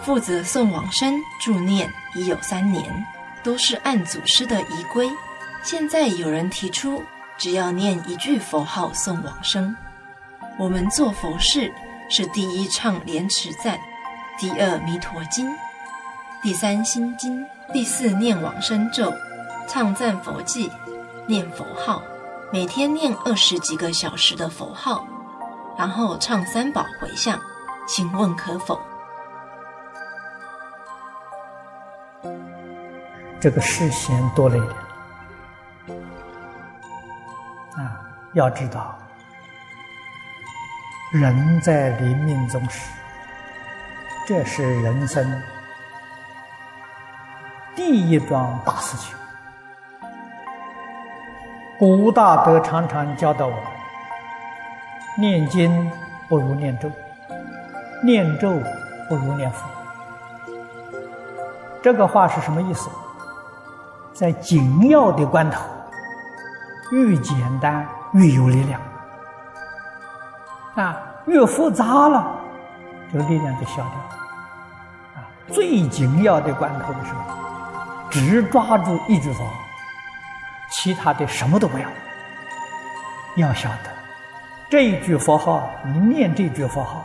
负责送往生助念已有三年，都是按祖师的仪规。现在有人提出，只要念一句佛号送往生。我们做佛事是第一唱莲池赞，第二弥陀经，第三心经，第四念往生咒，唱赞佛偈，念佛号，每天念二十几个小时的佛号，然后唱三宝回向，请问可否？这个事嫌多了一点啊！要知道，人在临命终时，这是人生第一桩大事情。古大德常常教导我们：念经不如念咒，念咒不如念佛。这个话是什么意思？在紧要的关头，越简单越有力量，啊，越复杂了，这个力量就消掉了。啊，最紧要的关头的时候，只抓住一句佛，其他的什么都不要。要晓得，这一句佛号，你念这句佛号，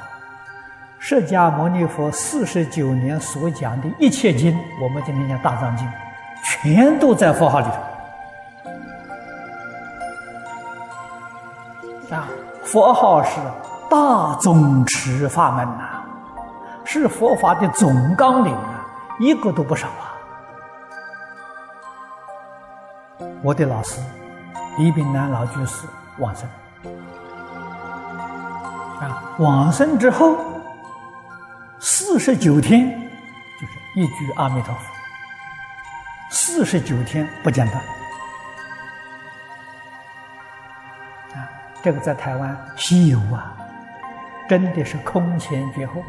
释迦牟尼佛四十九年所讲的一切经，我们今天讲大藏经。全都在佛号里头啊！佛号是大宗持法门呐、是佛法的总纲领啊，一个都不少啊！我的老师李炳南老居士往生啊，往生之后四十九天就是一句阿弥陀佛。四十九天不间断啊！这个在台湾稀有啊，真的是空前绝后，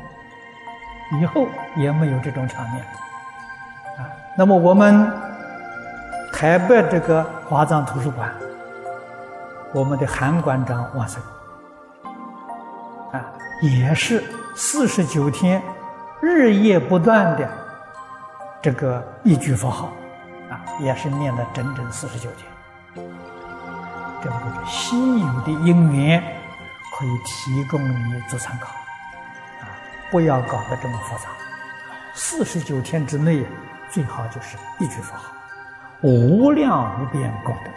以后也没有这种场面啊。那么我们台北这个华藏图书馆，我们的韩馆长往生，也是四十九天日夜不断的这个一句佛号。啊也是念了整整四十九天，这个稀有的因缘，可以提供你做参考，啊，不要搞得这么复杂。四十九天之内，最好就是一句佛号，无量无边功德。